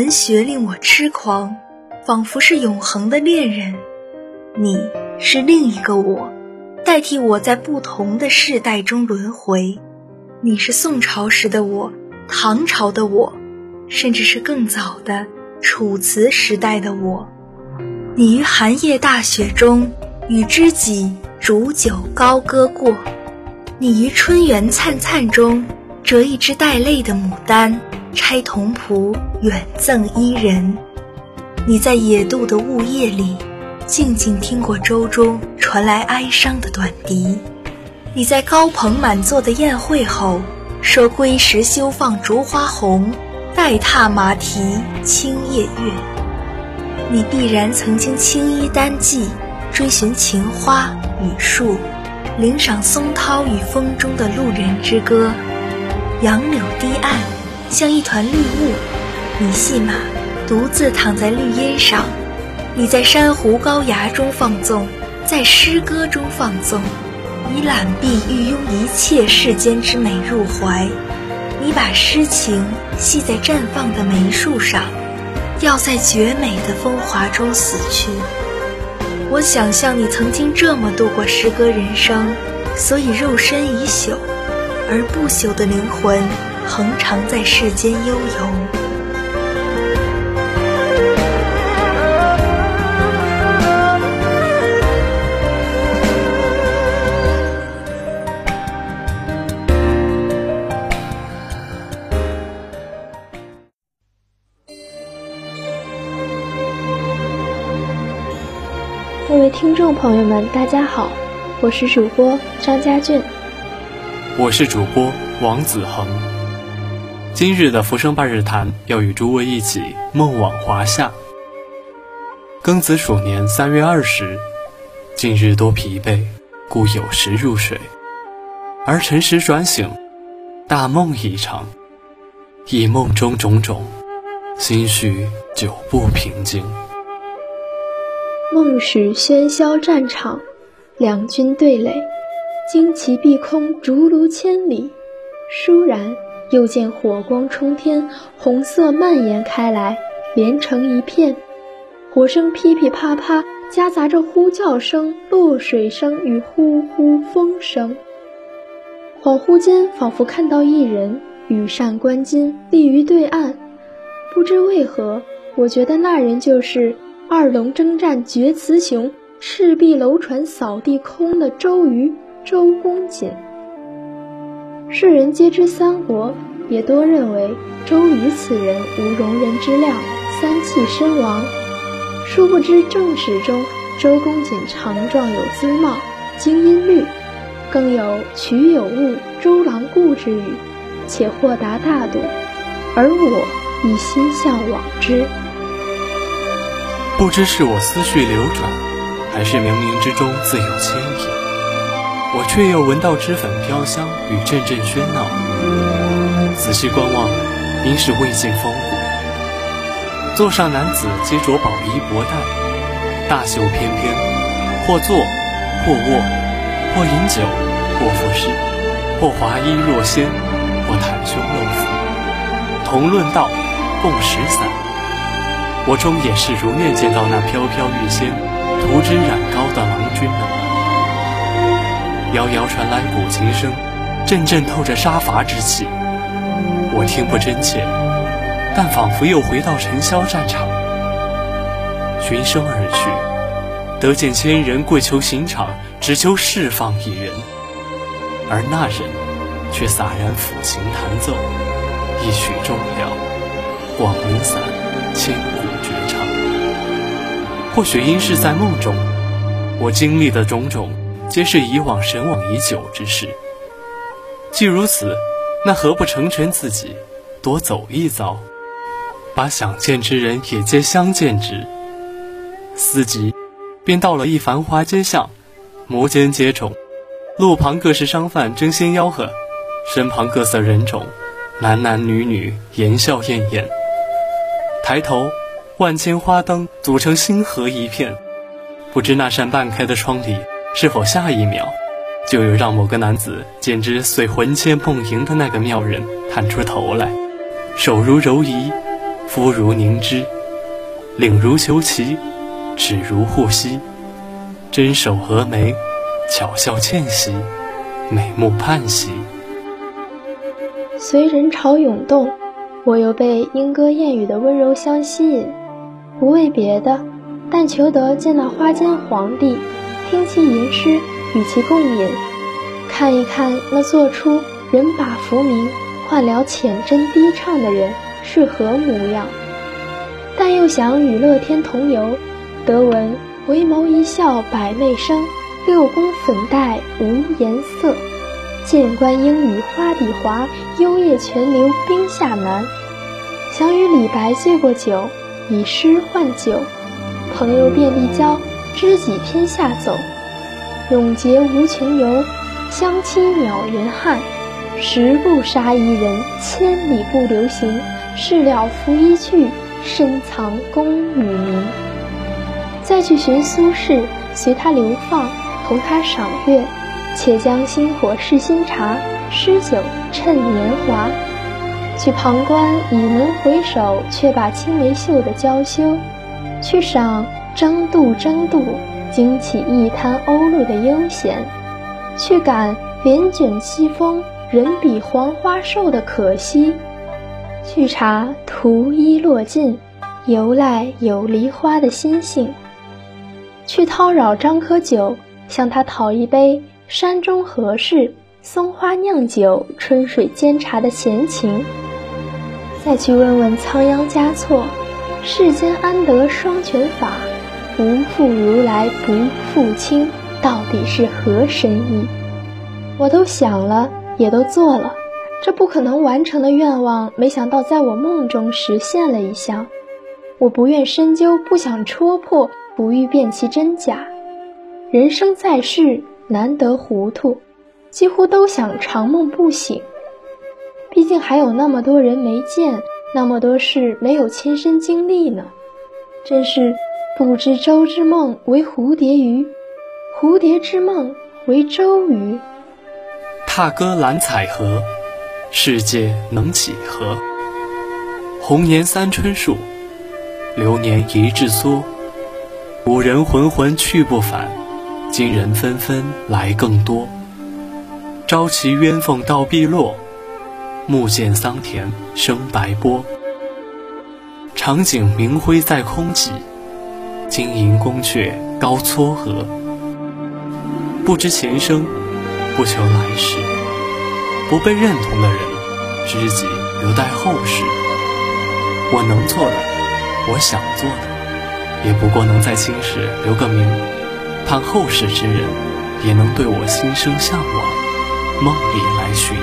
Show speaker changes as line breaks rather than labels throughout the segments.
文学令我痴狂，仿佛是永恒的恋人。你是另一个我，代替我在不同的世代中轮回。你是宋朝时的我，唐朝的我，甚至是更早的楚辞时代的我。你于寒夜大雪中，与知己煮酒高歌过；你于春园灿灿中，折一枝带泪的牡丹。拆铜仆远赠伊人，你在野渡的雾夜里，静静听过舟中传来哀伤的短笛；你在高朋满座的宴会后，说归时休放烛花红，待踏马蹄清夜月。你必然曾经青衣单骑，追寻情花雨树，领赏松涛与风中的路人之歌，杨柳堤岸。像一团绿雾，你系马，独自躺在绿荫上。你在珊瑚高崖中放纵，在诗歌中放纵。你揽臂欲拥一切世间之美入怀。你把诗情系在绽放的梅树上，要在绝美的风华中死去。我想象你曾经这么度过诗歌人生，所以肉身已朽，而不朽的灵魂。恒常在世间悠游。
各位听众朋友们，大家好，我是主播张家俊，
我是主播王子恒。今日的《浮生半日谈》要与诸位一起梦往华夏。庚子鼠年三月二十，近日多疲惫，故有时入水，而辰时转醒，大梦一场。忆梦中种种，心绪久不平静。
梦使喧嚣战场，两军对垒，旌旗蔽空，竹庐千里，倏然。又见火光冲天，红色蔓延开来，连成一片。火声噼噼啪啪，夹杂着呼叫声、落水声与呼呼风声。恍惚间，仿佛看到一人羽扇纶巾，立于对岸。不知为何，我觉得那人就是二龙征战决雌雄，赤壁楼船扫地空的周瑜周公瑾。世人皆知三国，也多认为周瑜此人无容人之量，三气身亡。殊不知正史中，周公瑾长壮有姿貌，精音律，更有“曲有误，周郎顾”之语，且豁达大度。而我亦心向往之。
不知是我思绪流转，还是冥冥之中自有牵引。我却又闻到脂粉飘香与阵阵喧闹，仔细观望，应是魏晋风骨。座上男子皆着宝衣薄带，大袖翩翩，或坐，或卧，或饮酒，或赋诗，或华衣若仙，或袒胸露腹，同论道，共食散。我终也是如愿见到那飘飘欲仙、涂脂染膏的郎君了。遥遥传来古琴声，阵阵透着杀伐之气。我听不真切，但仿佛又回到尘嚣战场。循声而去，得见千人跪求刑场，只求释放一人，而那人却洒然抚琴弹奏，一曲终了，广陵散，千古绝唱。或许因是在梦中，我经历的种种。皆是以往神往已久之事。既如此，那何不成全自己，多走一遭，把想见之人也皆相见之？思及，便到了一繁华街巷，摩肩接踵，路旁各式商贩争先吆喝，身旁各色人种，男男女女言笑晏晏。抬头，万千花灯组成星河一片，不知那扇半开的窗里。是否下一秒，就有让某个男子简直遂魂牵梦萦的那个妙人探出头来，手如柔夷，肤如凝脂，领如虬蛴，指如护膝，真手峨眉，巧笑倩兮，美目盼兮。
随人潮涌动，我又被莺歌燕语的温柔乡吸引，不为别的，但求得见那花间皇帝，听其吟诗，与其共饮，看一看那做出人把浮名换了浅斟低唱的人是何模样。但又想与乐天同游，得闻回眸一笑百媚生，六宫粉黛无颜色。剑观英语花底滑，幽咽泉流冰下难。想与李白醉过酒，以诗换酒。朋友遍地交，知己天下走。永结无情游，相期邈云汉。十步杀一人，千里不留行。事了拂衣去，深藏功与名。再去寻苏轼，随他流放，同他赏月。且将新火试新茶，诗酒趁年华。去旁观已能回首，却把青梅嗅得娇羞。去赏争渡争渡，惊起一滩鸥鹭的悠闲。去感帘卷西风，人比黄花瘦的可惜。去查图衣落尽，由来有梨花的心性。去叨扰张科酒，向他讨一杯。山中何事？松花酿酒，春水煎茶的闲情。再去问问仓央嘉措，世间安得双全法？不负如来不负卿，到底是何深意？我都想了，也都做了，这不可能完成的愿望，没想到在我梦中实现了一项。我不愿深究，不想戳破，不欲辨其真假。人生在世。难得糊涂，几乎都想长梦不醒。毕竟还有那么多人没见，那么多事没有亲身经历呢。真是不知舟之梦为蝴蝶鱼，蝴蝶之梦为舟鱼。
踏歌揽彩荷，世界能几何？红颜三春树，流年一日梭。古人魂魂去不返。今人纷纷来更多，朝骑鸳凤到碧落，暮见桑田生白波。长景明辉在空际，金银宫阙高嵯峨。不知前生，不求来世，不被认同的人，知己留待后世。我能做的，我想做的，也不过能在青史留个名。盼后世之人也能对我心生向往，梦里来寻。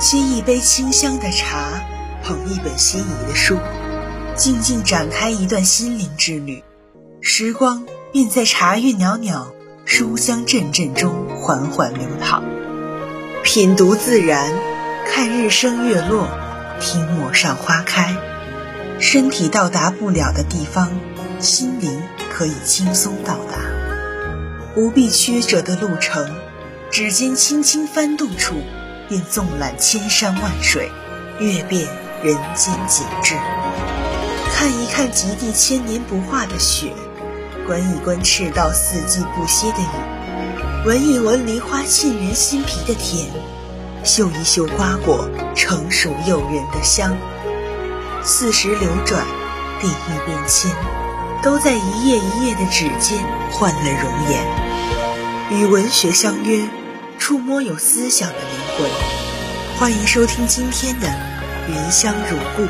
沏一杯清香的茶，捧一本心仪的书。静静展开一段心灵之旅，时光便在茶韵袅袅、书香阵阵中缓缓流淌。品读自然，看日升月落，听陌上花开。身体到达不了的地方，心灵可以轻松到达。不必曲折的路程，指尖轻轻翻动处，便纵览千山万水，阅遍人间景致。看一看极地千年不化的雪，观一观赤道四季不歇的雨，闻一闻梨花沁人心脾的甜，嗅一嗅瓜果成熟诱人的香。四时流转，地域变迁，都在一页一页的纸间换了容颜。与文学相约，触摸有思想的灵魂。欢迎收听今天的《云香如故》。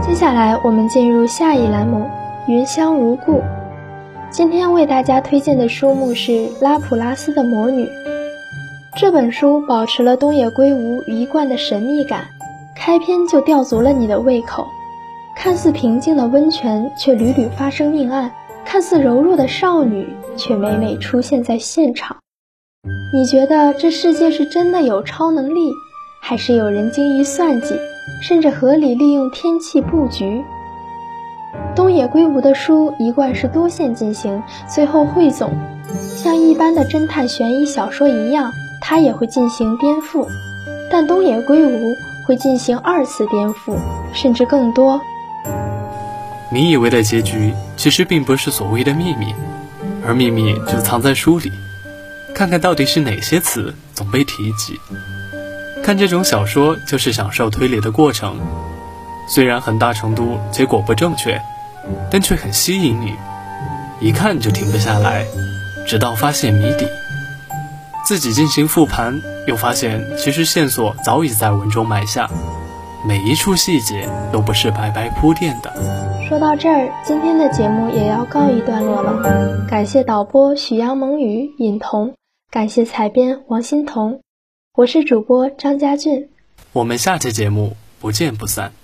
接下来，我们进入下一栏目《云香如故》。今天为大家推荐的书目是《拉普拉斯的魔女》。这本书保持了东野圭吾一贯的神秘感，开篇就吊足了你的胃口。看似平静的温泉，却屡屡发生命案；看似柔弱的少女，却每每出现在现场。你觉得这世界是真的有超能力，还是有人精于算计，甚至合理利用天气布局？东野圭吾的书一贯是多线进行，最后汇总，像一般的侦探悬疑小说一样，他也会进行颠覆，但东野圭吾会进行二次颠覆，甚至更多。
你以为的结局，其实并不是所谓的秘密，而秘密就藏在书里。看看到底是哪些词总被提及。看这种小说，就是享受推理的过程，虽然很大程度结果不正确。但却很吸引你，一看就停不下来，直到发现谜底。自己进行复盘，又发现其实线索早已在文中埋下，每一处细节都不是白白铺垫的。
说到这儿，今天的节目也要告一段落了。感谢导播许阳、蒙雨、尹彤，感谢采编王欣彤，我是主播张家俊，
我们下期节目不见不散。